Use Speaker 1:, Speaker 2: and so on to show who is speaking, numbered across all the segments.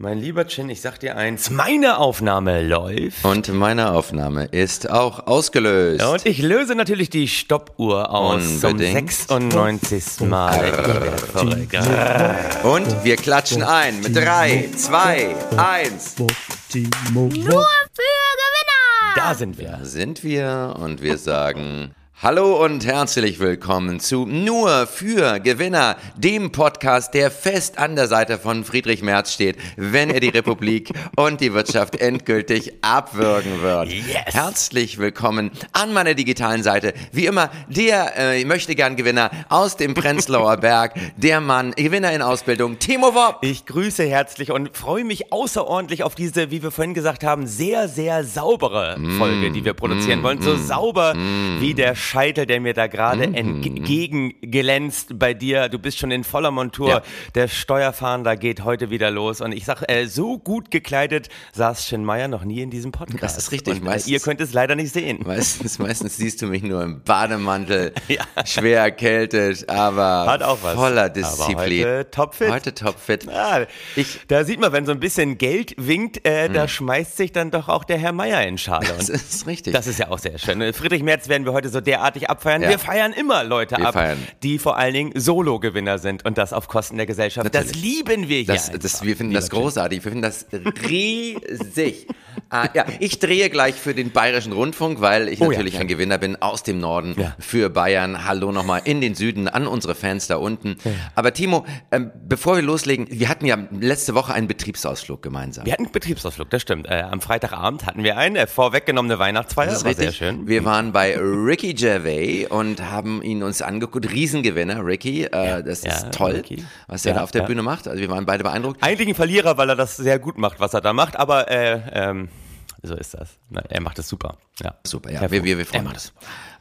Speaker 1: Mein lieber Chin, ich sag dir eins, meine Aufnahme läuft.
Speaker 2: Und meine Aufnahme ist auch ausgelöst.
Speaker 1: Und ich löse natürlich die Stoppuhr aus
Speaker 2: Unbedingt.
Speaker 1: zum 96. Mal.
Speaker 2: Und wir klatschen ein mit 3, 2, 1.
Speaker 3: Nur für Gewinner!
Speaker 1: Da sind wir.
Speaker 2: Da sind wir und wir sagen Hallo und herzlich willkommen zu Nur für Gewinner, dem Podcast, der fest an der Seite von Friedrich Merz steht, wenn er die Republik und die Wirtschaft endgültig abwürgen wird.
Speaker 1: Yes.
Speaker 2: Herzlich willkommen an meiner digitalen Seite. Wie immer, der äh, möchte gern Gewinner aus dem Prenzlauer Berg, der Mann, Gewinner in Ausbildung, Timo Wopp.
Speaker 1: Ich grüße herzlich und freue mich außerordentlich auf diese, wie wir vorhin gesagt haben, sehr, sehr saubere Folge, die wir produzieren wollen. So sauber wie der Scheitel, der mir da gerade entgegenglänzt bei dir. Du bist schon in voller Montur.
Speaker 2: Ja.
Speaker 1: Der Steuerfahnder geht heute wieder los. Und ich sag, äh, so gut gekleidet saß Shin Meier noch nie in diesem Podcast.
Speaker 2: Das ist richtig.
Speaker 1: Und, äh,
Speaker 2: Meistens-
Speaker 1: ihr könnt es leider nicht sehen.
Speaker 2: Meistens, meistens siehst du mich nur im Bademantel,
Speaker 1: Ja.
Speaker 2: schwer erkältet, aber
Speaker 1: Hat auch was.
Speaker 2: voller Disziplin.
Speaker 1: Aber heute topfit.
Speaker 2: Heute topfit.
Speaker 1: Ah,
Speaker 2: Ich-
Speaker 1: da sieht man, wenn so ein bisschen Geld winkt, äh, da schmeißt sich dann doch auch der Herr Meier in Schale.
Speaker 2: Das
Speaker 1: Und
Speaker 2: ist richtig.
Speaker 1: das ist ja auch sehr schön. Friedrich Merz werden wir heute so derartig abfeiern.
Speaker 2: Ja.
Speaker 1: Wir feiern immer Leute
Speaker 2: Wir
Speaker 1: ab,
Speaker 2: feiern.
Speaker 1: die vor allen Dingen Solo-Gewinner sind und das auf Kosten der Gesellschaft. Das
Speaker 2: Natürlich.
Speaker 1: lieben wir hier.
Speaker 2: das, das, wir finden
Speaker 1: lieber
Speaker 2: das großartig. Wir finden das riesig. Ah, ja, ich drehe gleich für den Bayerischen Rundfunk, weil ich
Speaker 1: Oh ja,
Speaker 2: natürlich ein
Speaker 1: stimmt.
Speaker 2: Gewinner bin aus dem Norden
Speaker 1: Ja.
Speaker 2: für Bayern. Hallo nochmal in den Süden an unsere Fans da unten. Aber Timo, ähm, bevor wir loslegen, wir hatten ja letzte Woche einen Betriebsausflug gemeinsam.
Speaker 1: Wir hatten einen Betriebsausflug, das stimmt. Äh, am Freitagabend hatten wir einen, äh, vorweggenommene Weihnachtsfeier.
Speaker 2: Das
Speaker 1: war
Speaker 2: richtig.
Speaker 1: sehr schön.
Speaker 2: Wir waren bei Ricky Gervais und haben ihn uns angeguckt. Riesengewinner, Ricky. Äh, das
Speaker 1: ja,
Speaker 2: ist toll,
Speaker 1: Ricky.
Speaker 2: was er
Speaker 1: Ja,
Speaker 2: da auf der
Speaker 1: ja.
Speaker 2: Bühne macht. Also wir waren beide beeindruckt.
Speaker 1: Eigentlich ein Verlierer, weil er das sehr gut macht, was er da macht, aber äh, ähm, so ist das. Er macht es super. Ja.
Speaker 2: Super, ja. Wir, wir, wir freuen uns.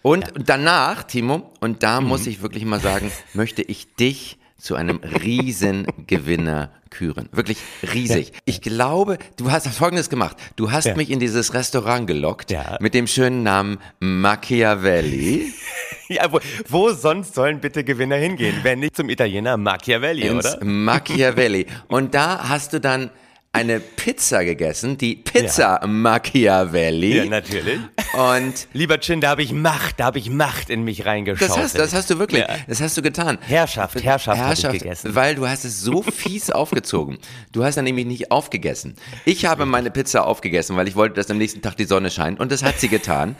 Speaker 2: Und danach, Timo, und da
Speaker 1: Mhm.
Speaker 2: muss ich wirklich mal sagen, möchte ich dich zu einem Riesengewinner küren. Wirklich riesig. Ich glaube, du hast Folgendes gemacht. Du hast
Speaker 1: Ja.
Speaker 2: mich in dieses Restaurant gelockt
Speaker 1: Ja.
Speaker 2: mit dem schönen Namen Machiavelli.
Speaker 1: Ja, wo, wo sonst sollen bitte Gewinner hingehen, wenn nicht zum Italiener Machiavelli,
Speaker 2: ins
Speaker 1: oder?
Speaker 2: Machiavelli. Und da hast du dann eine Pizza gegessen, die Pizza Machiavelli.
Speaker 1: Ja, natürlich.
Speaker 2: Und
Speaker 1: Lieber Chin, da habe ich Macht, da habe ich Macht in mich reingeschaut.
Speaker 2: das hast, das hast du wirklich,
Speaker 1: Ja.
Speaker 2: das hast du getan.
Speaker 1: Herrschaft, Herrschaft, hab ich
Speaker 2: Herrschaft,
Speaker 1: gegessen.
Speaker 2: weil du hast es so fies aufgezogen. Du hast dann nämlich nicht aufgegessen. Ich habe meine Pizza aufgegessen, weil ich wollte, dass am nächsten Tag die Sonne scheint und das hat sie getan.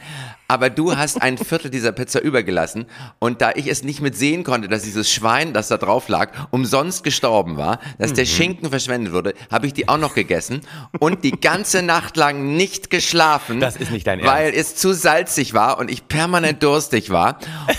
Speaker 2: Aber du hast ein Viertel dieser Pizza übergelassen und da ich es nicht mit sehen konnte, dass dieses Schwein, das da drauf lag, umsonst gestorben war, dass
Speaker 1: Mhm.
Speaker 2: der Schinken verschwendet wurde, habe ich die auch noch gegessen und die ganze Nacht lang nicht geschlafen.
Speaker 1: Das ist nicht dein
Speaker 2: Weil es zu salzig war und ich permanent durstig war.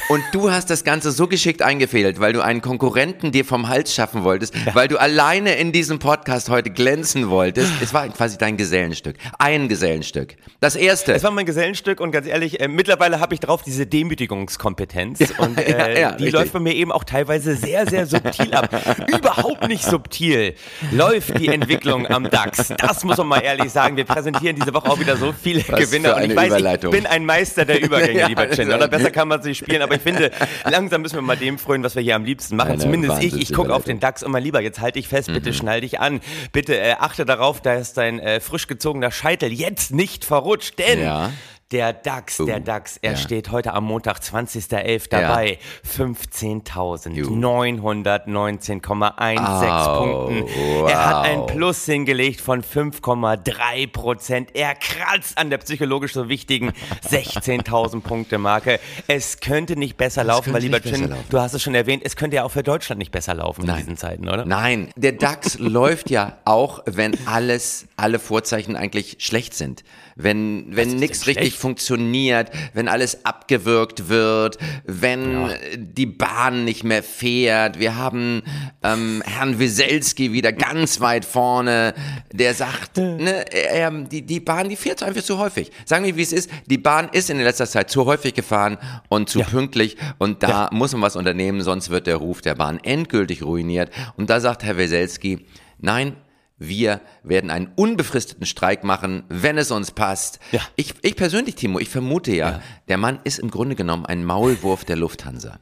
Speaker 2: Und du hast das Ganze so geschickt eingefädelt, weil du einen Konkurrenten dir vom Hals schaffen wolltest, weil du alleine in diesem Podcast heute glänzen wolltest. Es war quasi dein Gesellenstück. Ein Gesellenstück. Das erste.
Speaker 1: Es war mein Gesellenstück und ganz ehrlich, äh, mittlerweile habe ich drauf diese Demütigungskompetenz und äh,
Speaker 2: ja, ja,
Speaker 1: die
Speaker 2: richtig.
Speaker 1: läuft bei mir eben auch teilweise sehr, sehr subtil ab. Überhaupt nicht subtil läuft die Entwicklung am DAX. Das muss man mal ehrlich sagen. Wir präsentieren diese Woche auch wieder so viele
Speaker 2: Was
Speaker 1: Gewinner und ich weiß, ich bin ein Meister der Übergänge,
Speaker 2: Ja,
Speaker 1: lieber Chin. Oder besser kann man sich spielen, aber ich finde, langsam müssen wir mal dem freuen, was wir hier am liebsten machen.
Speaker 2: Eine
Speaker 1: Zumindest ich. Ich gucke auf den DAX und mein Lieber, jetzt halte ich fest,
Speaker 2: Mhm.
Speaker 1: bitte schnall dich an. Bitte äh, achte darauf, dass dein äh, frisch gezogener Scheitel jetzt nicht verrutscht, denn
Speaker 2: Ja.
Speaker 1: Der DAX, der
Speaker 2: Uh,
Speaker 1: DAX, er
Speaker 2: ja.
Speaker 1: steht heute am Montag, 20.11. dabei. 15.919,16
Speaker 2: Au,
Speaker 1: Punkten. Er hat ein
Speaker 2: wow.
Speaker 1: Plus hingelegt von 5,3 Prozent. Er kratzt an der psychologisch so wichtigen 16.000 Punkte Marke. Es könnte nicht besser laufen, weil lieber Chin, du hast es schon erwähnt, es könnte ja auch für Deutschland nicht besser laufen in
Speaker 2: Nein.
Speaker 1: diesen Zeiten, oder?
Speaker 2: Nein, der DAX läuft ja auch, wenn alles, alle Vorzeichen eigentlich schlecht sind. Wenn, wenn nichts richtig funktioniert, wenn alles abgewürgt wird, wenn
Speaker 1: Ja.
Speaker 2: die Bahn nicht mehr fährt. Wir haben ähm, Herrn Wieselski wieder ganz weit vorne, der sagt, ne, er, die, die Bahn, die fährt einfach zu häufig. Sagen wir, wie es ist. Die Bahn ist in letzter Zeit zu häufig gefahren und zu
Speaker 1: Ja.
Speaker 2: pünktlich und da muss man was unternehmen, sonst wird der Ruf der Bahn endgültig ruiniert. Und da sagt Herr Weselski, nein, wir werden einen unbefristeten Streik machen, wenn es uns passt.
Speaker 1: Ja.
Speaker 2: Ich, ich persönlich, Timo, ich vermute ja, der Mann ist im Grunde genommen ein Maulwurf der Lufthansa.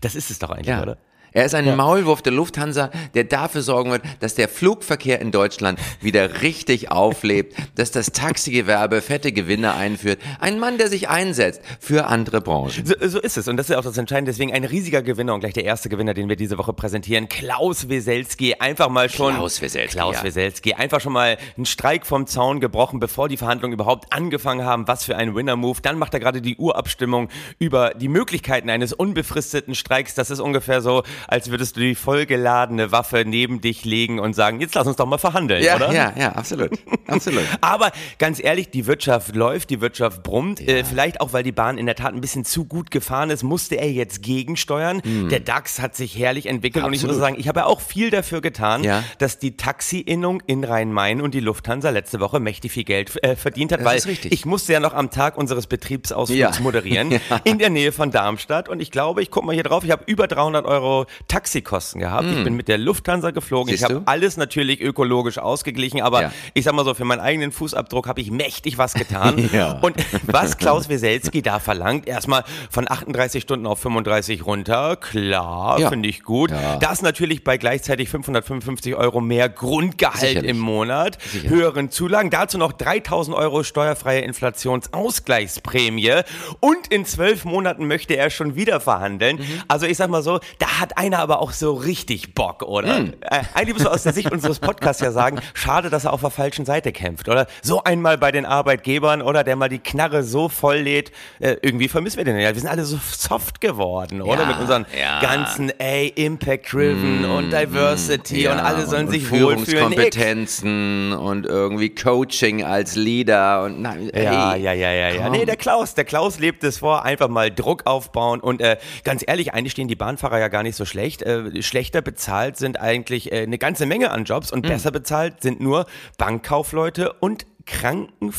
Speaker 1: Das ist es doch eigentlich,
Speaker 2: Ja.
Speaker 1: oder?
Speaker 2: Er ist ein Maulwurf der Lufthansa, der dafür sorgen wird, dass der Flugverkehr in Deutschland wieder richtig auflebt, dass das Taxigewerbe fette Gewinne einführt. Ein Mann, der sich einsetzt für andere Branchen.
Speaker 1: So, so ist es. Und das ist ja auch das Entscheidende. Deswegen ein riesiger Gewinner und gleich der erste Gewinner, den wir diese Woche präsentieren. Klaus Weselski. Einfach mal schon.
Speaker 2: Klaus Weselski,
Speaker 1: Klaus
Speaker 2: ja.
Speaker 1: Weselski. Einfach schon mal einen Streik vom Zaun gebrochen, bevor die Verhandlungen überhaupt angefangen haben. Was für ein Winner-Move. Dann macht er gerade die Urabstimmung über die Möglichkeiten eines unbefristeten Streiks. Das ist ungefähr so, als würdest du die vollgeladene Waffe neben dich legen und sagen, jetzt lass uns doch mal verhandeln,
Speaker 2: Ja,
Speaker 1: oder?
Speaker 2: ja, ja, absolut. Absolut.
Speaker 1: Aber ganz ehrlich, die Wirtschaft läuft, die Wirtschaft brummt. Äh, vielleicht auch, weil die Bahn in der Tat ein bisschen zu gut gefahren ist, musste er jetzt gegensteuern. Der DAX hat sich herrlich entwickelt und ich muss
Speaker 2: Hm. Absolut.
Speaker 1: sagen, ich habe ja auch viel dafür getan,
Speaker 2: Ja.
Speaker 1: dass die Taxi-Innung in Rhein-Main und die Lufthansa letzte Woche mächtig viel Geld äh, verdient hat,
Speaker 2: Das
Speaker 1: weil ich musste ja noch am Tag unseres Betriebsausflugs
Speaker 2: Ja.
Speaker 1: moderieren
Speaker 2: Ja.
Speaker 1: in der Nähe von Darmstadt und ich glaube, ich gucke mal hier drauf, ich habe über 300 Euro Taxikosten gehabt. Ich bin mit der Lufthansa geflogen.
Speaker 2: Hm. Siehst
Speaker 1: ich habe alles natürlich ökologisch ausgeglichen, aber
Speaker 2: Ja.
Speaker 1: ich sag mal so, für meinen eigenen Fußabdruck habe ich mächtig was getan.
Speaker 2: Ja.
Speaker 1: Und was Klaus Weselski da verlangt, erstmal von 38 Stunden auf 35 runter, klar,
Speaker 2: Ja.
Speaker 1: finde ich gut. Das natürlich bei gleichzeitig 555 Euro mehr Grundgehalt
Speaker 2: Sicherlich.
Speaker 1: im Monat,
Speaker 2: Sicher.
Speaker 1: höheren Zulagen, dazu noch 3000 Euro steuerfreie Inflationsausgleichsprämie und in zwölf Monaten möchte er schon wieder verhandeln.
Speaker 2: Mhm.
Speaker 1: Also ich sag mal so, da hat einer aber auch so richtig Bock, oder?
Speaker 2: Mhm.
Speaker 1: Äh, eigentlich muss man aus der Sicht unseres Podcasts ja sagen, schade, dass er auf der falschen Seite kämpft, oder? So einmal bei den Arbeitgebern, oder? Der mal die Knarre so voll lädt. Äh, irgendwie vermissen wir den ja. Wir sind alle so soft geworden, oder?
Speaker 2: Ja,
Speaker 1: Mit unseren
Speaker 2: ja.
Speaker 1: ganzen, ey, Impact-Driven und Diversity und alle sollen
Speaker 2: und
Speaker 1: sich wohlfühlen. Nix.
Speaker 2: Führungskompetenzen und irgendwie Coaching als Leader und na,
Speaker 1: Ja, ja, ja, ja, ja.
Speaker 2: komm.
Speaker 1: Nee, der Klaus, der Klaus lebt es vor, einfach mal Druck aufbauen und äh, ganz ehrlich, eigentlich stehen die Bahnfahrer ja gar nicht so schlecht. Äh, schlechter bezahlt sind eigentlich äh, eine ganze Menge an Jobs und besser bezahlt sind nur Bankkaufleute und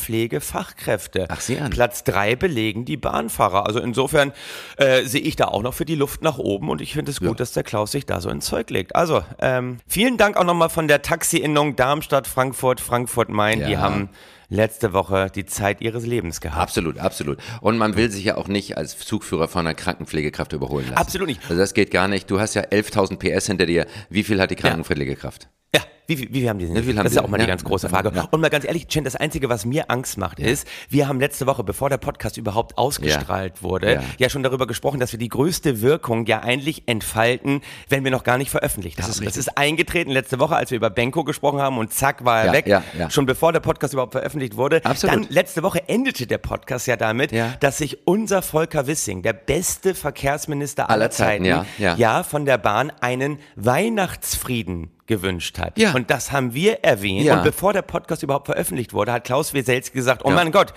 Speaker 1: Krankenpflegefachkräfte.
Speaker 2: Ach, sieh an.
Speaker 1: Platz drei belegen die Bahnfahrer. Also insofern äh, sehe ich da auch noch für die Luft nach oben und ich finde es gut, dass der Klaus sich da so ins Zeug legt. Also ähm, vielen Dank auch nochmal von der Taxi-Innung Darmstadt, Frankfurt, Frankfurt-Main. Die
Speaker 2: Ja.
Speaker 1: haben letzte Woche die Zeit ihres Lebens gehabt.
Speaker 2: Absolut, absolut. Und man will sich ja auch nicht als Zugführer von einer Krankenpflegekraft überholen lassen.
Speaker 1: Absolut nicht.
Speaker 2: Also das geht gar nicht. Du hast ja 11.000 PS hinter dir. Wie viel hat die Krankenpflegekraft?
Speaker 1: Ja, wie, wie viel haben die denn?
Speaker 2: Wie haben
Speaker 1: das ist ja auch mal die
Speaker 2: Ja.
Speaker 1: ganz große Frage.
Speaker 2: Ja.
Speaker 1: Und mal ganz ehrlich, Chen, das Einzige, was mir Angst macht, ist, wir haben letzte Woche, bevor der Podcast überhaupt ausgestrahlt wurde,
Speaker 2: Ja.
Speaker 1: ja. schon darüber gesprochen, dass wir die größte Wirkung ja eigentlich entfalten, wenn wir noch gar nicht veröffentlicht haben.
Speaker 2: ist
Speaker 1: das ist eingetreten letzte Woche, als wir über Benko gesprochen haben und zack war er
Speaker 2: Ja,
Speaker 1: weg.
Speaker 2: ja, ja.
Speaker 1: Schon bevor der Podcast überhaupt veröffentlicht wurde.
Speaker 2: Absolut.
Speaker 1: Dann letzte Woche endete der Podcast ja damit,
Speaker 2: Ja.
Speaker 1: dass sich unser Volker Wissing, der beste Verkehrsminister aller,
Speaker 2: Aller Zeiten, ja, ja.
Speaker 1: ja, von der Bahn einen Weihnachtsfrieden gewünscht hat.
Speaker 2: Ja.
Speaker 1: Und das haben wir erwähnt.
Speaker 2: Ja.
Speaker 1: Und bevor der Podcast überhaupt veröffentlicht wurde, hat Klaus Weselski gesagt, oh
Speaker 2: Ja.
Speaker 1: mein Gott,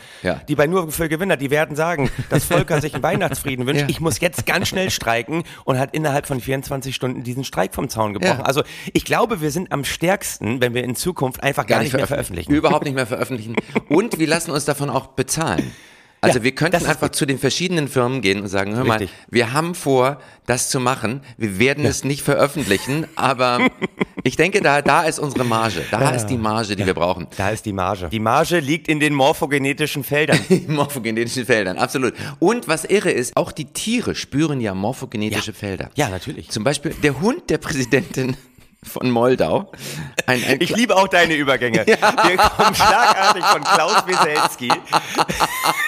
Speaker 1: die bei Nur für Gewinner, die werden sagen, dass Volker sich einen Weihnachtsfrieden wünscht. Ich muss jetzt ganz schnell streiken und hat innerhalb von 24 Stunden diesen Streik vom Zaun gebrochen. Also ich glaube, wir sind am stärksten, wenn wir in Zukunft einfach gar, nicht mehr veröffentlichen.
Speaker 2: Überhaupt nicht mehr veröffentlichen. Und wir lassen uns davon auch bezahlen. Also
Speaker 1: Ja,
Speaker 2: wir könnten einfach zu den verschiedenen Firmen gehen und sagen, hör mal,
Speaker 1: Richtig.
Speaker 2: wir haben vor, das zu machen. Wir werden es nicht veröffentlichen, aber ich denke, da, da ist unsere Marge. Da ist die Marge, die wir brauchen.
Speaker 1: Da ist die Marge. Die Marge liegt in den morphogenetischen Feldern.
Speaker 2: Morphogenetischen Feldern, absolut. Und was irre ist, auch die Tiere spüren ja morphogenetische
Speaker 1: Ja.
Speaker 2: Felder.
Speaker 1: Ja, natürlich.
Speaker 2: Zum Beispiel der Hund der Präsidentin von Moldau. Ein, ein
Speaker 1: Ich liebe auch deine Übergänge. Wir kommen schlagartig von Klaus Wieselski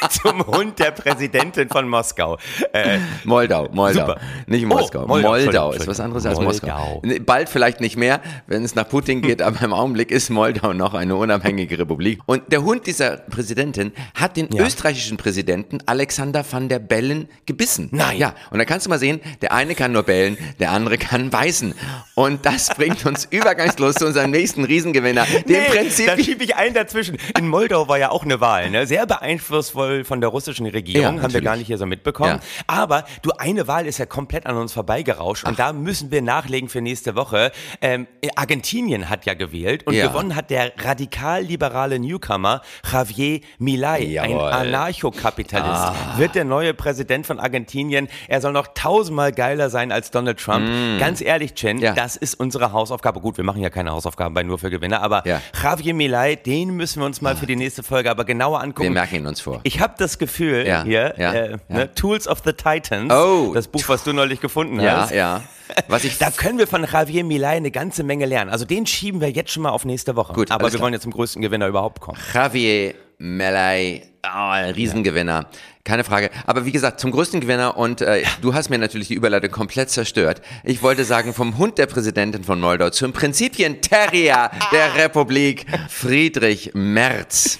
Speaker 1: zum Hund der Präsidentin von Moskau. Äh,
Speaker 2: Moldau, Moldau.
Speaker 1: Super.
Speaker 2: Nicht
Speaker 1: Oh,
Speaker 2: Moskau.
Speaker 1: Moldau,
Speaker 2: Moldau,
Speaker 1: Entschuldigung,
Speaker 2: ist was anderes als
Speaker 1: Moldau.
Speaker 2: Moskau. Bald vielleicht nicht mehr, wenn es nach Putin geht, aber im Augenblick ist Moldau noch eine unabhängige Republik. Und der Hund dieser Präsidentin hat den
Speaker 1: Ja.
Speaker 2: österreichischen Präsidenten Alexander van der Bellen gebissen.
Speaker 1: Nein.
Speaker 2: Ja, und da kannst du mal sehen, der eine kann nur bellen, der andere kann beißen. Und das bringt uns übergangslos zu unserem nächsten Riesengewinner, dem
Speaker 1: nee,
Speaker 2: Prinzip.
Speaker 1: da schiebe ich einen dazwischen. In Moldau war ja auch eine Wahl, ne? sehr beeinflussvoll von der russischen Regierung,
Speaker 2: Ja,
Speaker 1: haben wir gar nicht hier so mitbekommen.
Speaker 2: Ja.
Speaker 1: Aber du, eine Wahl ist ja komplett an uns vorbeigerauscht und da müssen wir nachlegen für nächste Woche. Ähm, Argentinien hat ja gewählt und
Speaker 2: Ja.
Speaker 1: gewonnen hat der radikal-liberale Newcomer Javier Milei,
Speaker 2: Jawohl.
Speaker 1: ein Anarchokapitalist, wird der neue Präsident von Argentinien. Er soll noch tausendmal geiler sein als Donald Trump. Ganz ehrlich, Chen, das ist unsere Hausaufgabe. Gut, wir machen ja keine Hausaufgaben bei Nur für Gewinner, aber
Speaker 2: Ja.
Speaker 1: Javier Milei, den müssen wir uns mal für die nächste Folge aber genauer angucken.
Speaker 2: Wir merken ihn uns vor.
Speaker 1: Ich habe das Gefühl,
Speaker 2: Ja,
Speaker 1: hier,
Speaker 2: ja,
Speaker 1: äh,
Speaker 2: ja.
Speaker 1: Ne, Tools of the Titans,
Speaker 2: Oh.
Speaker 1: das Buch, was du neulich gefunden hast,
Speaker 2: ja. Was ich
Speaker 1: Da können wir von Javier Milei eine ganze Menge lernen. Also den schieben wir jetzt schon mal auf nächste Woche.
Speaker 2: Gut,
Speaker 1: Aber wir
Speaker 2: klar.
Speaker 1: wollen jetzt zum größten Gewinner überhaupt kommen.
Speaker 2: Javier Melay, oh, ein Riesengewinner. Keine Frage. Aber wie gesagt, zum größten Gewinner und äh, du hast mir natürlich die Überleitung komplett zerstört. Ich wollte sagen, vom Hund der Präsidentin von Moldau zum Prinzipien-Terrier der Republik, Friedrich Merz.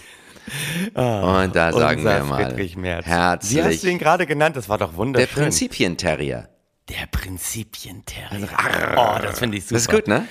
Speaker 2: Und da sagen wir mal
Speaker 1: Merz. Wie
Speaker 2: herzlich
Speaker 1: hast du ihn gerade genannt? Das war doch
Speaker 2: der
Speaker 1: wunderschön.
Speaker 2: Prinzipien-Terrier.
Speaker 1: Der Prinzipienterrier. Oh, das finde ich super.
Speaker 2: Das ist gut, ne?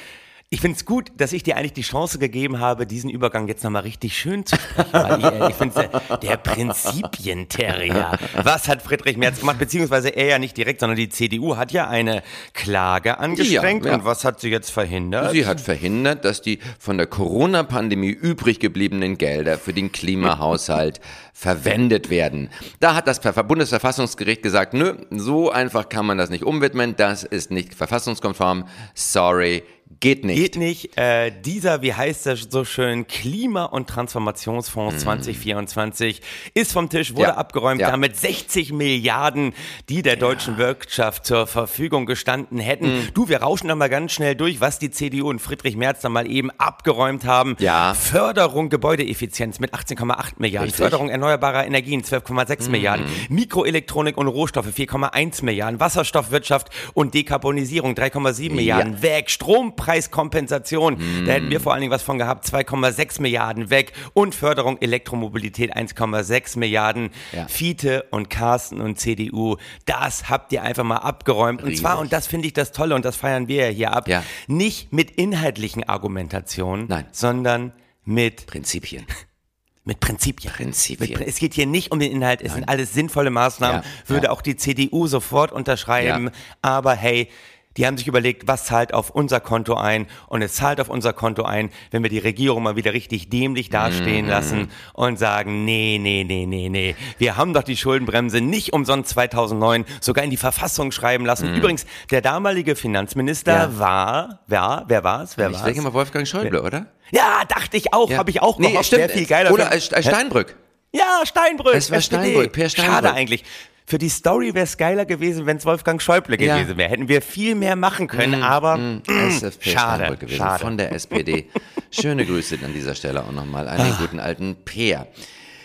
Speaker 1: Ich finde es gut, dass ich dir eigentlich die Chance gegeben habe, diesen Übergang jetzt nochmal richtig schön zu sprechen. Weil ich, äh, ich finde, der Prinzipienterrier. Was hat Friedrich Merz gemacht? Beziehungsweise er ja nicht direkt, sondern die CDU hat ja eine Klage angestrengt.
Speaker 2: Ja, ja.
Speaker 1: Und was hat sie jetzt verhindert?
Speaker 2: Sie hat verhindert, dass die von der Corona-Pandemie übrig gebliebenen Gelder für den Klimahaushalt verwendet werden. Da hat das Ver- Bundesverfassungsgericht gesagt, nö, so einfach kann man das nicht umwidmen, das ist nicht verfassungskonform, sorry, geht nicht.
Speaker 1: Geht nicht. Äh, dieser, wie heißt das so schön, Klima- und Transformationsfonds 2024 ist vom Tisch, wurde.
Speaker 2: Ja,
Speaker 1: abgeräumt,
Speaker 2: ja.
Speaker 1: damit 60 Milliarden, die der deutschen Wirtschaft zur Verfügung gestanden hätten.
Speaker 2: Mhm.
Speaker 1: Du, wir rauschen da mal ganz schnell durch, was die CDU und Friedrich Merz da mal eben abgeräumt haben.
Speaker 2: Ja.
Speaker 1: Förderung Gebäudeeffizienz mit 18,8 Milliarden,
Speaker 2: Richtig.
Speaker 1: Förderung erneuerbarer Energien 12,6 Milliarden, Mikroelektronik und Rohstoffe 4,1 Milliarden, Wasserstoffwirtschaft und Dekarbonisierung 3,7 Milliarden weg, Strompreiskompensation, da hätten wir vor allen Dingen was von gehabt, 2,6 Milliarden weg und Förderung Elektromobilität 1,6 Milliarden.
Speaker 2: Ja.
Speaker 1: Fiete und Carsten und CDU, das habt ihr einfach mal abgeräumt. Und zwar,
Speaker 2: Riesig.
Speaker 1: und das finde ich das Tolle und das feiern wir ja hier ab,
Speaker 2: Ja.
Speaker 1: nicht mit inhaltlichen Argumentationen,
Speaker 2: Nein.
Speaker 1: sondern mit
Speaker 2: Prinzipien.
Speaker 1: mit Prinzipien.
Speaker 2: Prinzipien.
Speaker 1: Mit, es geht hier nicht um den Inhalt, es sind alles sinnvolle Maßnahmen,
Speaker 2: Ja,
Speaker 1: würde
Speaker 2: ja.
Speaker 1: auch die CDU sofort unterschreiben.
Speaker 2: Ja.
Speaker 1: Aber hey, die haben sich überlegt, was zahlt auf unser Konto ein und es zahlt auf unser Konto ein, wenn wir die Regierung mal wieder richtig dämlich dastehen
Speaker 2: Mhm.
Speaker 1: lassen und sagen, nee, nee, nee, nee, nee, wir haben doch die Schuldenbremse nicht umsonst 2009 sogar in die Verfassung schreiben lassen. Übrigens, der damalige Finanzminister.
Speaker 2: Ja.
Speaker 1: war, wer, wer war's? Wer
Speaker 2: Ich
Speaker 1: war's?
Speaker 2: denke mal Wolfgang Schäuble, oder?
Speaker 1: Ja, dachte ich auch,
Speaker 2: Ja.
Speaker 1: habe ich auch
Speaker 2: nee,
Speaker 1: gehofft,
Speaker 2: stimmt.
Speaker 1: wäre viel geiler.
Speaker 2: Oder Steinbrück.
Speaker 1: Ja, Steinbrück.
Speaker 2: Es war
Speaker 1: SPD.
Speaker 2: Steinbrück, Per Steinbrück.
Speaker 1: Schade eigentlich. Für die Story wäre es geiler gewesen, wenn es Wolfgang Schäuble
Speaker 2: Ja.
Speaker 1: gewesen wäre. Hätten wir viel mehr machen können, aber mm,
Speaker 2: SFP
Speaker 1: schade,
Speaker 2: gewesen
Speaker 1: schade.
Speaker 2: von der SPD. Schöne Grüße an dieser Stelle auch nochmal an den guten alten Peer.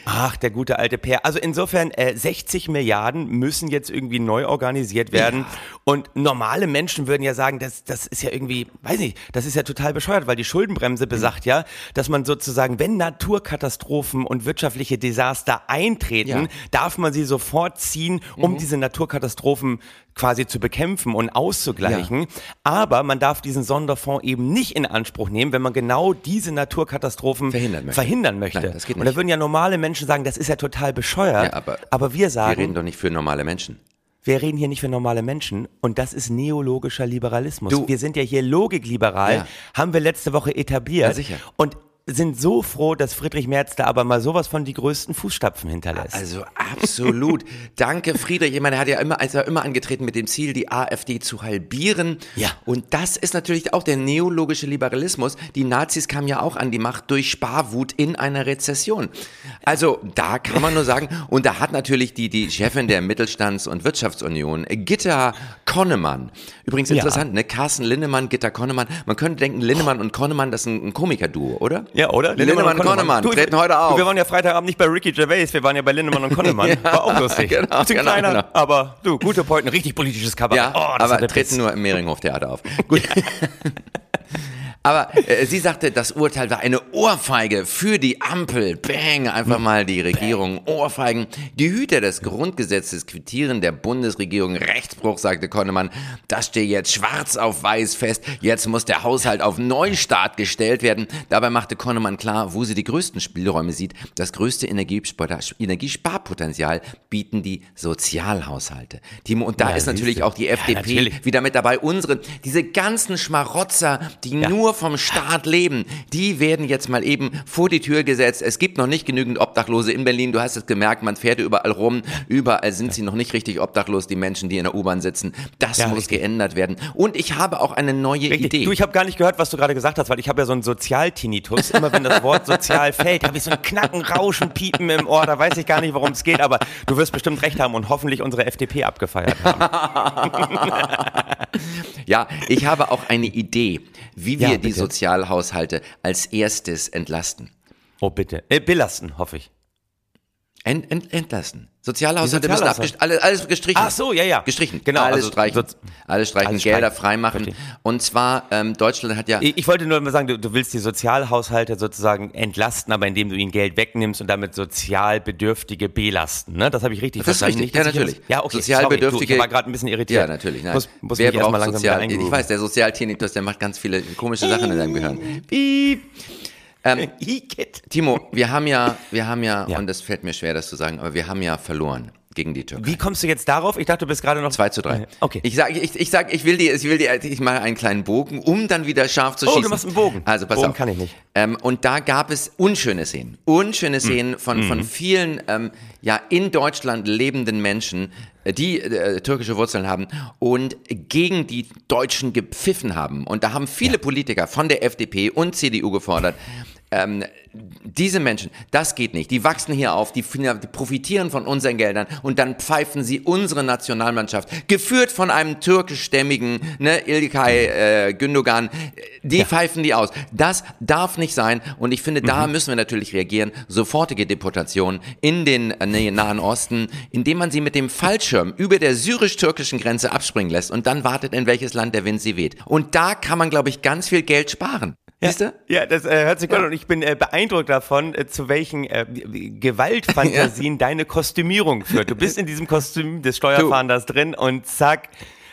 Speaker 1: Ach, der gute alte Per. Also insofern, äh, 60 Milliarden müssen jetzt irgendwie neu organisiert werden. Und normale Menschen würden ja sagen, das, das ist ja irgendwie, weiß nicht, das ist ja total bescheuert, weil die Schuldenbremse besagt ja, dass man sozusagen, wenn Naturkatastrophen und wirtschaftliche Desaster eintreten,
Speaker 2: Ja.
Speaker 1: darf man sie sofort ziehen, um diese Naturkatastrophen quasi zu bekämpfen und auszugleichen. Aber man darf diesen Sonderfonds eben nicht in Anspruch nehmen, wenn man genau diese Naturkatastrophen
Speaker 2: Verhindern möchte.
Speaker 1: verhindern möchte.
Speaker 2: Nein, das geht
Speaker 1: und da
Speaker 2: nicht.
Speaker 1: würden ja normale Menschen sagen, das ist ja total bescheuert.
Speaker 2: Ja, aber
Speaker 1: aber wir
Speaker 2: Wir
Speaker 1: sagen,
Speaker 2: reden doch nicht für normale Menschen.
Speaker 1: wir reden hier nicht für normale Menschen und das ist neologischer Liberalismus.
Speaker 2: Du-
Speaker 1: wir sind ja hier logikliberal,
Speaker 2: Ja.
Speaker 1: haben wir letzte Woche etabliert.
Speaker 2: Ja, sicher.
Speaker 1: Und sind so froh, dass Friedrich Merz da aber mal sowas von die größten Fußstapfen hinterlässt.
Speaker 2: Also absolut. Danke, Friedrich. Ich meine, er hat ja immer, ja immer angetreten mit dem Ziel, die AfD zu halbieren.
Speaker 1: Ja.
Speaker 2: Und das ist natürlich auch der neologische Liberalismus. Die Nazis kamen ja auch an die Macht durch Sparwut in einer Rezession. Also da kann man nur sagen, und da hat natürlich die, die Chefin der Mittelstands- und Wirtschaftsunion, Gitta Konnemann, übrigens
Speaker 1: Ja.
Speaker 2: interessant, ne? Carsten Linnemann, Gitta Konnemann. Man könnte denken, Linnemann und Konnemann, das ist ein, ein Komikerduo, oder?
Speaker 1: Ja, oder?
Speaker 2: Lindemann und Konnemann
Speaker 1: Du,
Speaker 2: treten heute auf.
Speaker 1: Du, wir waren ja Freitagabend nicht bei Ricky Gervais, wir waren ja bei Lindemann und Konnemann. War auch lustig.
Speaker 2: genau,
Speaker 1: Bisschen
Speaker 2: genau,
Speaker 1: kleiner,
Speaker 2: genau.
Speaker 1: aber du, gute Pointen, richtig politisches Kabarett.
Speaker 2: Ja,
Speaker 1: oh,
Speaker 2: aber treten nur im Mehringhof-Theater auf. Gut. Aber äh, sie sagte, das Urteil war eine Ohrfeige für die Ampel. Bang, einfach mal die Regierung ohrfeigen. Die Hüter des Grundgesetzes quittieren der Bundesregierung Rechtsbruch, sagte Konnemann. Das steht jetzt schwarz auf weiß fest. Jetzt muss der Haushalt auf Neustart gestellt werden. Dabei machte Konnemann klar, wo sie die größten Spielräume sieht. Das größte Energiespar- Energiesparpotenzial bieten die Sozialhaushalte. Timo, und da
Speaker 1: Ja,
Speaker 2: ist natürlich auch die
Speaker 1: Ja,
Speaker 2: FDP
Speaker 1: natürlich.
Speaker 2: wieder mit dabei. Unsere, diese ganzen Schmarotzer, die nur nur vom Staat leben, die werden jetzt mal eben vor die Tür gesetzt. Es gibt noch nicht genügend Obdachlose in Berlin. Du hast es gemerkt, man fährt überall rum. Überall sind sie noch nicht richtig obdachlos, die Menschen, die in der U-Bahn sitzen. Das
Speaker 1: Ja,
Speaker 2: muss
Speaker 1: richtig.
Speaker 2: geändert werden. Und ich habe auch eine neue
Speaker 1: Richtig.
Speaker 2: Idee.
Speaker 1: Du, ich habe gar nicht gehört, was du gerade gesagt hast, weil ich habe ja so einen Sozialtinnitus. Immer wenn das Wort sozial fällt, habe ich so ein Knacken, Rauschen, Piepen im Ohr. Da weiß ich gar nicht, worum es geht, aber du wirst bestimmt recht haben und hoffentlich unsere FDP abgefeiert haben.
Speaker 2: Ja, ich habe auch eine Idee, wie wir
Speaker 1: Ja,
Speaker 2: die. Sozialhaushalte als erstes entlasten.
Speaker 1: Oh, bitte. Äh, belasten, hoffe ich.
Speaker 2: Ent, ent, entlassen. Sozialhaushalte müssen abgestrichen, alles, alles gestrichen.
Speaker 1: Ach so, ja, ja.
Speaker 2: Gestrichen.
Speaker 1: Genau,
Speaker 2: Alles
Speaker 1: also
Speaker 2: streichen. Alles streichen,
Speaker 1: alles
Speaker 2: Gelder freimachen.
Speaker 1: Richtig.
Speaker 2: Und zwar, ähm, Deutschland hat ja,
Speaker 1: Ich ich wollte nur mal sagen, du, du willst die Sozialhaushalte sozusagen entlasten, aber indem du ihnen Geld wegnimmst und damit Sozialbedürftige belasten. Ne? Das habe ich richtig
Speaker 2: Das ist
Speaker 1: verstanden.
Speaker 2: richtig,
Speaker 1: Nicht,
Speaker 2: ja natürlich.
Speaker 1: das- Ja, okay.
Speaker 2: Sozialbedürftige-
Speaker 1: Sorry, du, ich war gerade ein bisschen irritiert.
Speaker 2: ja natürlich, nein.
Speaker 1: Muss, muss
Speaker 2: Wer braucht
Speaker 1: langsam
Speaker 2: Sozial, ich weiß, der Sozialtinnitus, der macht ganz viele komische Sachen in deinem Gehirn. Piep. Ähm. Timo, wir haben ja, wir haben ja,
Speaker 1: Ja.
Speaker 2: und das fällt mir schwer, das zu sagen, aber wir haben ja verloren gegen die Türkei.
Speaker 1: Wie kommst du jetzt darauf? Ich dachte, du bist gerade noch
Speaker 2: 2 zu 3.
Speaker 1: Okay.
Speaker 2: Ich sag, ich, ich sag, ich will dir, ich will dir, ich mache einen kleinen Bogen, um dann wieder scharf zu
Speaker 1: Oh, du
Speaker 2: schießen.
Speaker 1: machst einen Bogen.
Speaker 2: Also pass
Speaker 1: Bogen
Speaker 2: auf.
Speaker 1: kann ich nicht.
Speaker 2: Ähm, und da gab es unschöne Szenen, unschöne Szenen von
Speaker 1: Mhm.
Speaker 2: von vielen ähm, ja in Deutschland lebenden Menschen, äh, die äh, türkische Wurzeln haben und gegen die Deutschen gepfiffen haben. Und da haben viele Politiker von der FDP und CDU gefordert. Ähm, diese Menschen, das geht nicht. Die wachsen hier auf, die, die profitieren von unseren Geldern und dann pfeifen sie unsere Nationalmannschaft, geführt von einem türkischstämmigen, ne, Ilkay äh, Gündogan, die pfeifen die aus. Das darf nicht sein und ich finde, da müssen wir natürlich reagieren. Sofortige Deportation in den äh, Nahen Osten, indem man sie mit dem Fallschirm über der syrisch-türkischen Grenze abspringen lässt und dann wartet, in welches Land der Wind sie weht. Und da kann man, glaube ich, ganz viel Geld sparen. Siehst du?
Speaker 1: Ja, das äh, hört sich gut an und ich bin äh, beeindruckt davon, äh, zu welchen äh, Gewaltfantasien deine Kostümierung führt. Du bist in diesem Kostüm des Steuerfahnders drin und zack,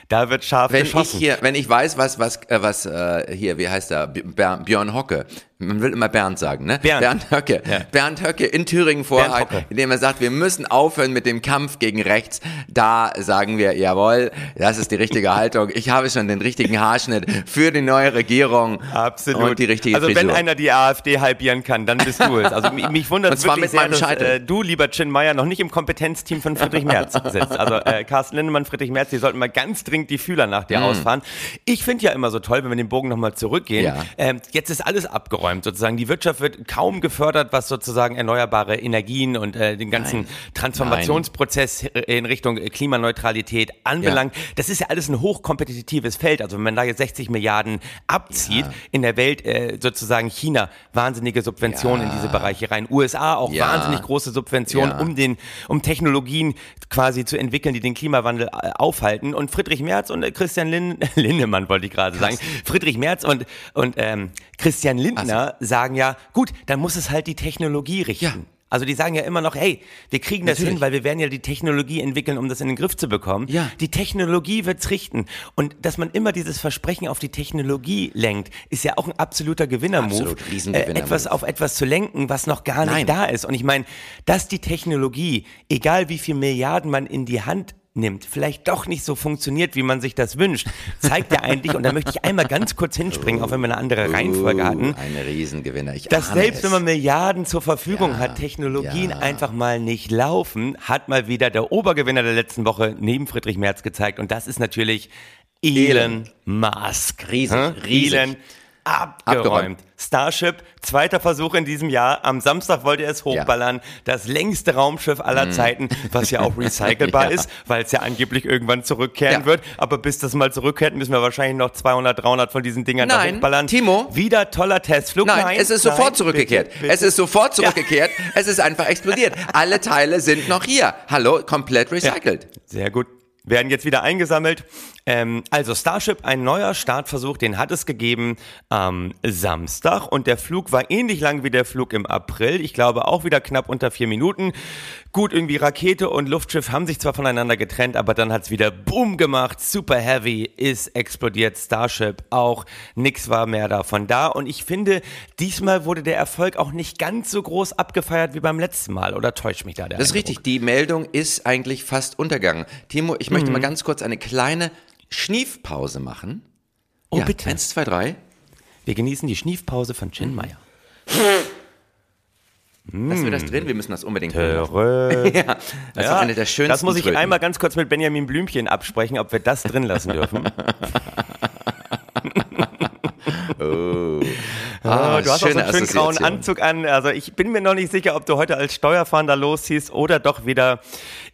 Speaker 1: da wird scharf
Speaker 2: Wenn ich
Speaker 1: geschossen.
Speaker 2: hier, wenn ich weiß, was, was, äh, was äh, hier, wie heißt er, Björn Hocke, man will immer Bernd sagen, ne?
Speaker 1: Bernd.
Speaker 2: Höcke.
Speaker 1: Ja.
Speaker 2: Bernd Höcke in Thüringen
Speaker 1: Hocke.
Speaker 2: indem er sagt, wir müssen aufhören mit dem Kampf gegen rechts. Da sagen wir, jawohl, das ist die richtige Haltung. Ich habe schon den richtigen Haarschnitt für die neue Regierung.
Speaker 1: Absolut.
Speaker 2: Und die richtige
Speaker 1: also wenn
Speaker 2: Frisur.
Speaker 1: einer die AfD halbieren kann, dann bist du es. Also mich, mich wundert
Speaker 2: Und zwar
Speaker 1: wirklich sehr, dass äh, du, lieber Chin Meyer, noch nicht im Kompetenzteam von Friedrich Merz sitzt. Also äh, Carsten Lindemann, Friedrich Merz, die sollten mal ganz dringend die Fühler nach dir ausfahren. Ich finde ja immer so toll, wenn wir den Bogen nochmal zurückgehen.
Speaker 2: Ja.
Speaker 1: Ähm, jetzt ist alles abgeräumt sozusagen. Die Wirtschaft wird kaum gefördert, was sozusagen erneuerbare Energien und äh, den ganzen Transformationsprozess in Richtung Klimaneutralität anbelangt. Das ist ja alles ein hochkompetitives Feld. Also wenn man da jetzt 60 Milliarden abzieht, in der Welt äh, sozusagen China wahnsinnige Subventionen in diese Bereiche rein, USA auch
Speaker 2: Ja.
Speaker 1: wahnsinnig große Subventionen,
Speaker 2: Ja.
Speaker 1: um den um Technologien quasi zu entwickeln, die den Klimawandel äh, aufhalten. Und Friedrich Merz und äh, Christian Lin Lindemann wollte ich gerade sagen. Friedrich Merz und und ähm, Christian Lindner sagen ja, gut, dann muss es halt die Technologie richten.
Speaker 2: Ja.
Speaker 1: Also die sagen ja immer noch, hey, wir kriegen das
Speaker 2: Natürlich.
Speaker 1: hin, weil wir werden ja die Technologie entwickeln, um das in den Griff zu bekommen.
Speaker 2: Ja.
Speaker 1: Die Technologie wird's richten. Und dass man immer dieses Versprechen auf die Technologie lenkt, ist ja auch ein absoluter Gewinnermove.
Speaker 2: Absolut, Riesengewinnermove.
Speaker 1: etwas auf etwas zu lenken, was noch gar
Speaker 2: Nein.
Speaker 1: nicht da ist. Und ich meine, dass die Technologie, egal wie viel Milliarden man in die Hand nimmt, vielleicht doch nicht so funktioniert, wie man sich das wünscht, zeigt ja eigentlich, und da möchte ich einmal ganz kurz hinspringen, auch wenn wir eine andere Reihenfolge hatten,
Speaker 2: ein Riesengewinner. Ich
Speaker 1: dass selbst
Speaker 2: es.
Speaker 1: wenn man Milliarden zur Verfügung
Speaker 2: Ja,
Speaker 1: hat, Technologien
Speaker 2: ja.
Speaker 1: einfach mal nicht laufen, hat mal wieder der Obergewinner der letzten Woche neben Friedrich Merz gezeigt. Und das ist natürlich Elon Musk.
Speaker 2: Riesig,
Speaker 1: Hä? Abgeräumt.
Speaker 2: Abgeräumt.
Speaker 1: Starship, zweiter Versuch in diesem Jahr. Am Samstag wollte er es hochballern. Das längste Raumschiff aller Zeiten, was ja auch recycelbar.
Speaker 2: Ja.
Speaker 1: ist, weil es ja angeblich irgendwann zurückkehren
Speaker 2: Ja.
Speaker 1: wird. Aber bis das mal zurückkehrt, müssen wir wahrscheinlich noch 200, 300 von diesen Dingern da
Speaker 2: Nein,
Speaker 1: hochballern.
Speaker 2: Timo.
Speaker 1: Wieder toller Testflug.
Speaker 2: Nein, es ist sofort
Speaker 1: nein,
Speaker 2: zurückgekehrt.
Speaker 1: bitte, bitte.
Speaker 2: Es ist sofort zurückgekehrt. Es ist einfach explodiert. Alle Teile sind noch hier. Hallo, komplett recycelt.
Speaker 1: Sehr gut. Werden jetzt wieder eingesammelt. Ähm, also Starship, ein neuer Startversuch, den hat es gegeben am Samstag und der Flug war ähnlich lang wie der Flug im April. Ich glaube auch wieder knapp unter vier Minuten. Gut, irgendwie Rakete und Luftschiff haben sich zwar voneinander getrennt, aber dann hat's wieder Boom gemacht. Super Heavy ist explodiert. Starship auch. Nix war mehr davon da. Und ich finde, diesmal wurde der Erfolg auch nicht ganz so groß abgefeiert wie beim letzten Mal. Oder täuscht mich da der
Speaker 2: Das ist richtig. Die Meldung ist eigentlich fast untergegangen. Timo, ich möchte mal ganz kurz eine kleine Schniefpause machen.
Speaker 1: Oh,
Speaker 2: ja,
Speaker 1: bitte.
Speaker 2: Eins, zwei, drei.
Speaker 1: Wir genießen die Schniefpause von Chin Meyer.
Speaker 2: Lassen wir das drin? Wir müssen das unbedingt.
Speaker 1: Törö.
Speaker 2: Ja, das ist eine der schönsten
Speaker 1: das muss ich
Speaker 2: Tröten.
Speaker 1: einmal ganz kurz mit Benjamin Blümchen absprechen, ob wir das drin lassen dürfen.
Speaker 2: Ah,
Speaker 1: du hast auch so einen schönen grauen. Anzug an. Also ich bin mir noch nicht sicher, ob du heute als Steuerfahnder losziehst oder doch wieder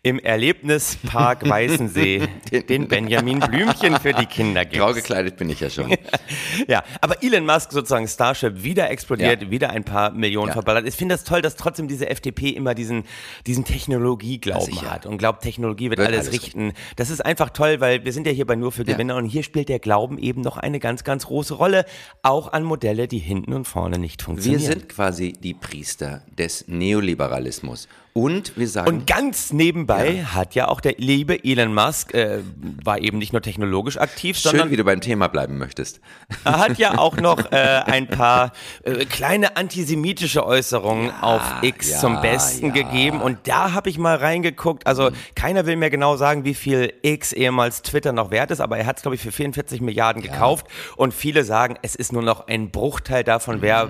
Speaker 1: im Erlebnispark Weißensee den Benjamin Blümchen für die Kinder gibst.
Speaker 2: Grau gekleidet bin ich ja schon.
Speaker 1: Ja, aber Elon Musk sozusagen Starship wieder explodiert,
Speaker 2: Ja.
Speaker 1: wieder ein paar Millionen
Speaker 2: Ja.
Speaker 1: verballert. Ich finde das toll, dass trotzdem diese FDP immer diesen, diesen Technologieglauben hat und glaubt, Technologie wird,
Speaker 2: Wird
Speaker 1: alles,
Speaker 2: alles
Speaker 1: richten. Das ist einfach toll, weil wir sind ja hier bei Nur für. Gewinner und hier spielt der Glauben eben noch eine ganz, ganz große Rolle, auch an Modelle, die hinten und vorne nicht
Speaker 2: Wir
Speaker 1: funktionieren.
Speaker 2: sind quasi die Priester des Neoliberalismus. Und wir sagen,
Speaker 1: Und ganz nebenbei hat ja auch der liebe Elon Musk, äh, war eben nicht nur technologisch aktiv,
Speaker 2: schön,
Speaker 1: sondern
Speaker 2: wie du beim Thema bleiben möchtest.
Speaker 1: Er hat ja auch noch äh, ein paar äh, kleine antisemitische Äußerungen auf X
Speaker 2: ja,
Speaker 1: zum Besten
Speaker 2: ja.
Speaker 1: gegeben. Und da habe ich mal reingeguckt. Also keiner will mir genau sagen, wie viel X ehemals Twitter noch wert ist, aber er hat es, glaube ich, für 44 Milliarden gekauft. Und viele sagen, es ist nur noch ein Bruchteil davon wert.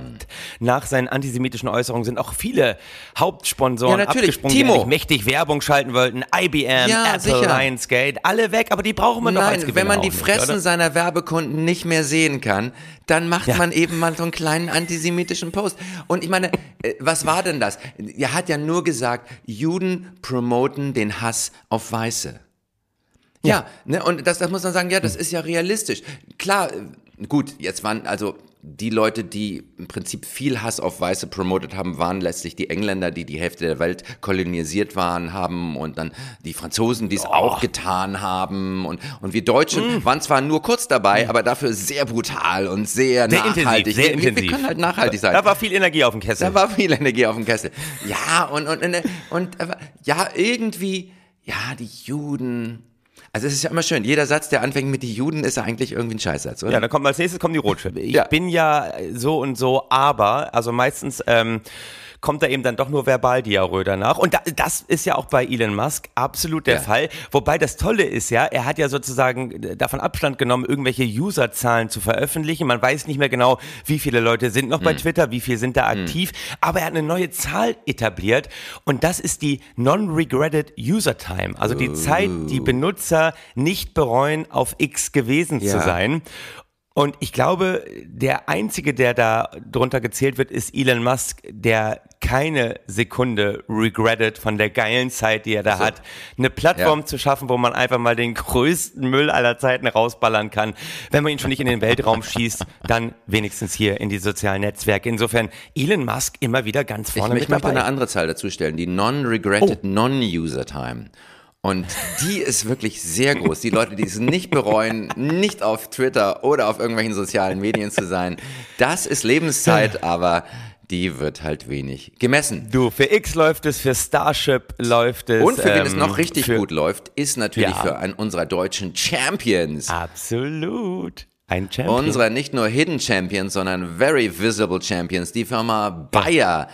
Speaker 1: Nach seinen antisemitischen Äußerungen sind auch viele Hauptsponsoren
Speaker 2: Ja.
Speaker 1: Abgesprungen,
Speaker 2: Timo.
Speaker 1: die eigentlich mächtig Werbung schalten wollten. IBM,
Speaker 2: Ja,
Speaker 1: Apple,
Speaker 2: sicher.
Speaker 1: Lionsgate, alle weg, aber die brauchen wir doch als
Speaker 2: Nein,
Speaker 1: Gewinner
Speaker 2: wenn man die
Speaker 1: nicht,
Speaker 2: Fressen
Speaker 1: oder?
Speaker 2: seiner Werbekunden nicht mehr sehen kann, dann macht man eben mal so einen kleinen antisemitischen Post. Und ich meine, äh, was war denn das? Er hat ja nur gesagt, Juden promoten den Hass auf Weiße. Ja, ne, und das, das muss man sagen, ja, das ist ja realistisch. Klar, äh, gut, jetzt waren also die Leute, die im Prinzip viel Hass auf Weiße promotet haben, waren letztlich die Engländer, die die Hälfte der Welt kolonisiert waren, haben und dann die Franzosen, die es auch getan haben und, und wir Deutschen waren zwar nur kurz dabei, aber dafür sehr brutal und sehr,
Speaker 1: Sehr intensiv,
Speaker 2: nachhaltig.
Speaker 1: sehr
Speaker 2: wir, wir
Speaker 1: intensiv.
Speaker 2: können halt nachhaltig sein.
Speaker 1: Da war viel Energie auf dem Kessel.
Speaker 2: Da war viel Energie auf dem Kessel. Ja, und, und, und, und ja, irgendwie, ja, die Juden. Also es ist ja immer schön, jeder Satz, der anfängt mit die Juden, ist ja eigentlich irgendwie ein Scheißsatz, oder?
Speaker 1: Ja, dann kommt als nächstes kommen die Rotschiffe. Ich
Speaker 2: Ja.
Speaker 1: bin ja so und so, aber, also meistens ähm, kommt da eben dann doch nur Verbaldiarrhoe danach. Und da, das ist ja auch bei Elon Musk absolut der
Speaker 2: Ja.
Speaker 1: Fall. Wobei das Tolle ist ja, er hat ja sozusagen davon Abstand genommen, irgendwelche Userzahlen zu veröffentlichen. Man weiß nicht mehr genau, wie viele Leute sind noch bei
Speaker 2: Hm.
Speaker 1: Twitter, wie viel sind da aktiv. Aber er hat eine neue Zahl etabliert und das ist die Non-Regretted User Time. Also die Zeit, die Benutzer nicht bereuen, auf X gewesen zu
Speaker 2: Ja.
Speaker 1: sein. Und ich glaube, der einzige, der da drunter gezählt wird, ist Elon Musk, der keine Sekunde regrettet von der geilen Zeit, die er da hat, eine Plattform
Speaker 2: Ja.
Speaker 1: zu schaffen, wo man einfach mal den größten Müll aller Zeiten rausballern kann. Wenn man ihn schon nicht in den Weltraum schießt, dann wenigstens hier in die sozialen Netzwerke. Insofern Elon Musk immer wieder ganz
Speaker 2: Ich,
Speaker 1: vorne
Speaker 2: ich
Speaker 1: mit
Speaker 2: möchte
Speaker 1: dabei.
Speaker 2: eine andere Zahl dazu stellen, die Non-Regretted
Speaker 1: Oh.
Speaker 2: Non-User Time. Und die ist wirklich sehr groß. Die Leute, die es nicht bereuen, nicht auf Twitter oder auf irgendwelchen sozialen Medien zu sein, das ist Lebenszeit, aber die wird halt wenig gemessen.
Speaker 1: Du, für X läuft es, für Starship läuft es.
Speaker 2: Und für wen es
Speaker 1: ähm,
Speaker 2: noch richtig
Speaker 1: für-
Speaker 2: gut läuft, ist natürlich
Speaker 1: Ja.
Speaker 2: für einen unserer deutschen Champions.
Speaker 1: Absolut. Ein Champion.
Speaker 2: Unsere nicht nur Hidden Champions, sondern Very Visible Champions, die Firma Bayer,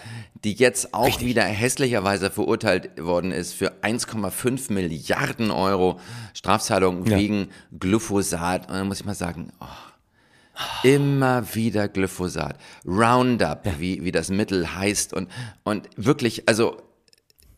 Speaker 2: die jetzt auch wieder hässlicherweise verurteilt worden ist für 1,5 Milliarden Euro Strafzahlung
Speaker 1: Ja.
Speaker 2: wegen Glyphosat. Und dann muss ich mal sagen, oh, immer wieder Glyphosat. Roundup, wie, wie das Mittel heißt und, und wirklich, also,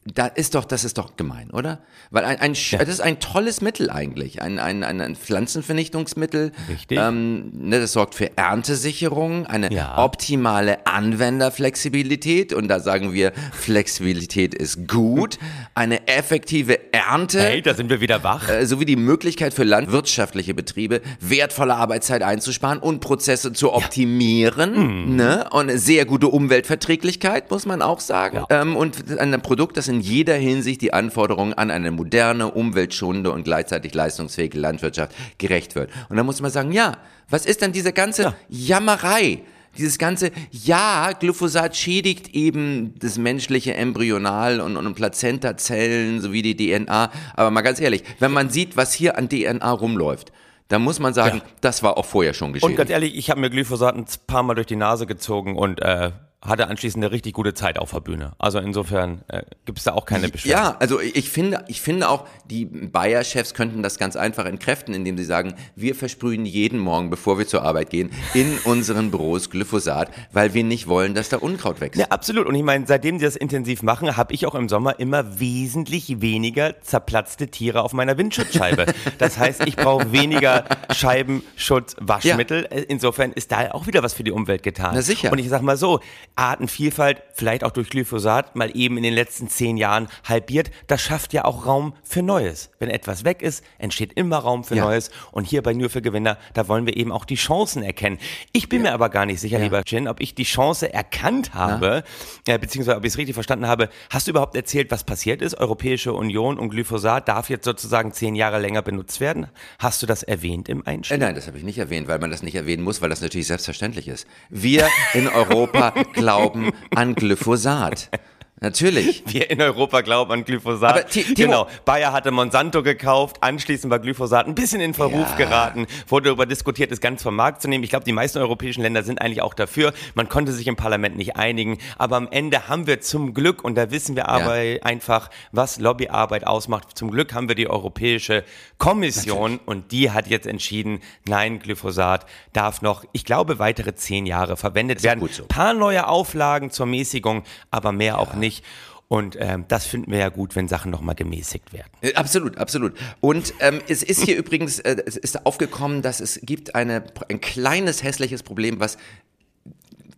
Speaker 2: da ist doch, das ist doch gemein, oder? Weil ein, ein Sch- das ist ein tolles Mittel eigentlich, ein, ein, ein, Pflanzenvernichtungsmittel.
Speaker 1: Richtig.
Speaker 2: Ähm, ne, das sorgt für Erntesicherung, eine
Speaker 1: Ja.
Speaker 2: optimale Anwenderflexibilität und da sagen wir, Flexibilität ist gut, eine effektive Ernte.
Speaker 1: Hey, da sind wir wieder wach.
Speaker 2: äh, sowie die Möglichkeit für landwirtschaftliche Betriebe wertvolle Arbeitszeit einzusparen und Prozesse zu optimieren.
Speaker 1: Mhm.
Speaker 2: Ne? Und eine sehr gute Umweltverträglichkeit, muss man auch sagen. Ähm, und ein Produkt, das in jeder Hinsicht die Anforderungen an eine moderne, umweltschonende und gleichzeitig leistungsfähige Landwirtschaft gerecht wird. Und da muss man sagen, ja, was ist denn diese ganze Jammerei? Dieses ganze, ja, Glyphosat schädigt eben das menschliche Embryonal und, und Plazentazellen sowie die DNA. Aber mal ganz ehrlich, wenn man sieht, was hier an DNA rumläuft, dann muss man sagen, das war auch vorher schon
Speaker 1: Und
Speaker 2: geschädigt.
Speaker 1: ganz ehrlich, ich habe mir Glyphosat ein paar Mal durch die Nase gezogen und äh, hatte anschließend eine richtig gute Zeit auf der Bühne. Also insofern äh, gibt es da auch keine Beschwerden.
Speaker 2: Ja, also ich finde, ich finde auch, die Bayer-Chefs könnten das ganz einfach entkräften, indem sie sagen, wir versprühen jeden Morgen, bevor wir zur Arbeit gehen, in unseren Büros Glyphosat, weil wir nicht wollen, dass da Unkraut wächst.
Speaker 1: Ja, absolut. Und ich meine, seitdem sie das intensiv machen, habe ich auch im Sommer immer wesentlich weniger zerplatzte Tiere auf meiner Windschutzscheibe. Das heißt, ich brauche weniger Scheibenschutz, Waschmittel. Ja. Insofern ist da auch wieder was für die Umwelt getan.
Speaker 2: Na sicher.
Speaker 1: Und ich sag mal so, Artenvielfalt, vielleicht auch durch Glyphosat, mal eben in den letzten zehn Jahren halbiert, das schafft ja auch Raum für Neues. Wenn etwas weg ist, entsteht immer Raum für ja. Neues. Und hier bei Nur für Gewinner, da wollen wir eben auch die Chancen erkennen. Ich bin ja. mir aber gar nicht sicher, lieber Jin, ob ich die Chance erkannt habe, äh, beziehungsweise ob ich es richtig verstanden habe. Hast du überhaupt erzählt, was passiert ist? Europäische Union und Glyphosat darf jetzt sozusagen zehn Jahre länger benutzt werden. Hast du das erwähnt im Einstieg?
Speaker 2: Äh, nein, das habe ich nicht erwähnt, weil man das nicht erwähnen muss, weil das natürlich selbstverständlich ist. Wir in Europa glauben an Glyphosat. Natürlich.
Speaker 1: Wir in Europa glauben an Glyphosat. Aber Timo, genau. Bayer hatte Monsanto gekauft, anschließend war Glyphosat ein bisschen in Verruf ja. geraten, wurde darüber diskutiert, es ganz vom Markt zu nehmen. Ich glaube, die meisten europäischen Länder sind eigentlich auch dafür. Man konnte sich im Parlament nicht einigen, aber am Ende haben wir zum Glück, und da wissen wir aber ja. einfach, was Lobbyarbeit ausmacht, zum Glück haben wir die Europäische Kommission Natürlich. und die hat jetzt entschieden, nein, Glyphosat darf noch, ich glaube, weitere zehn Jahre verwendet werden. Ein so. paar neue Auflagen zur Mäßigung, aber mehr ja. auch nicht nicht. Und ähm, das finden wir ja gut, wenn Sachen nochmal gemäßigt werden.
Speaker 2: Äh, absolut, absolut. Und ähm, es ist hier übrigens, äh, es ist aufgekommen, dass es gibt eine, ein kleines hässliches Problem, was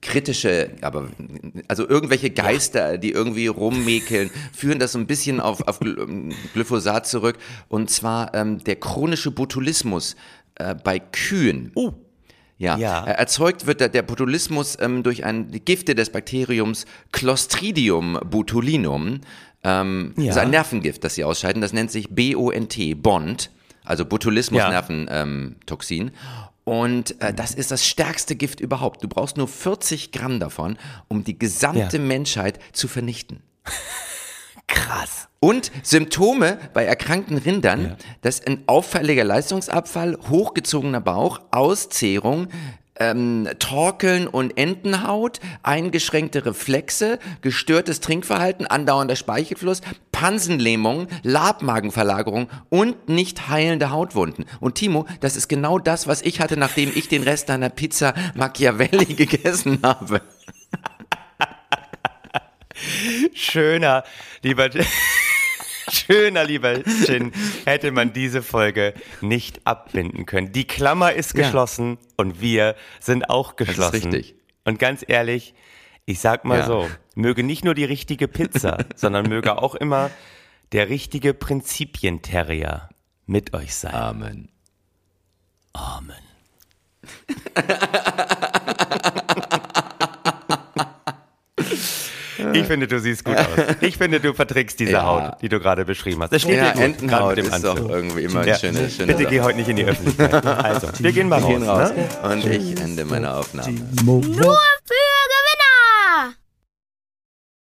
Speaker 2: kritische, aber also irgendwelche Geister, ja. die irgendwie rummäkeln, führen das so ein bisschen auf, auf Glyphosat zurück. Und zwar ähm, der chronische Botulismus äh, bei Kühen.
Speaker 1: Oh.
Speaker 2: Ja. ja. Erzeugt wird der, der Botulismus ähm, durch ein Gifte des Bakteriums Clostridium botulinum. Ähm, ja. Das ist ein Nervengift, das sie ausscheiden. Das nennt sich BONT, Bond, also Botulismus-Nerventoxin. Ja. Und äh, das ist das stärkste Gift überhaupt. Du brauchst nur 40 Gramm davon, um die gesamte ja. Menschheit zu vernichten.
Speaker 1: Krass.
Speaker 2: Und Symptome bei erkrankten Rindern, ja. das ist ein auffälliger Leistungsabfall, hochgezogener Bauch, Auszehrung, ähm, Torkeln und Entenhaut, eingeschränkte Reflexe, gestörtes Trinkverhalten, andauernder Speichelfluss, Pansenlähmung, Labmagenverlagerung und nicht heilende Hautwunden. Und Timo, das ist genau das, was ich hatte, nachdem ich den Rest deiner Pizza Machiavelli gegessen habe.
Speaker 1: Schöner, lieber Schöner, lieber Jin, hätte man diese Folge nicht abbinden können. Die Klammer ist geschlossen ja. und wir sind auch geschlossen. Das ist richtig. Und ganz ehrlich, ich sag mal ja. so, möge nicht nur die richtige Pizza, sondern möge auch immer der richtige Prinzipienterrier mit euch sein.
Speaker 2: Amen.
Speaker 1: Amen. Ich finde, du siehst gut aus. Ich finde, du verträgst diese ja. Haut, die du gerade beschrieben hast.
Speaker 2: Das steht ja, Entenhaut ist Anzug. doch irgendwie immer ein ja. schönes, schönes
Speaker 1: Bitte geh heute nicht in die Öffentlichkeit. Also, wir gehen mal wir raus. Gehen raus.
Speaker 2: Ne? Und ich ende meine Aufnahme.
Speaker 3: Nur für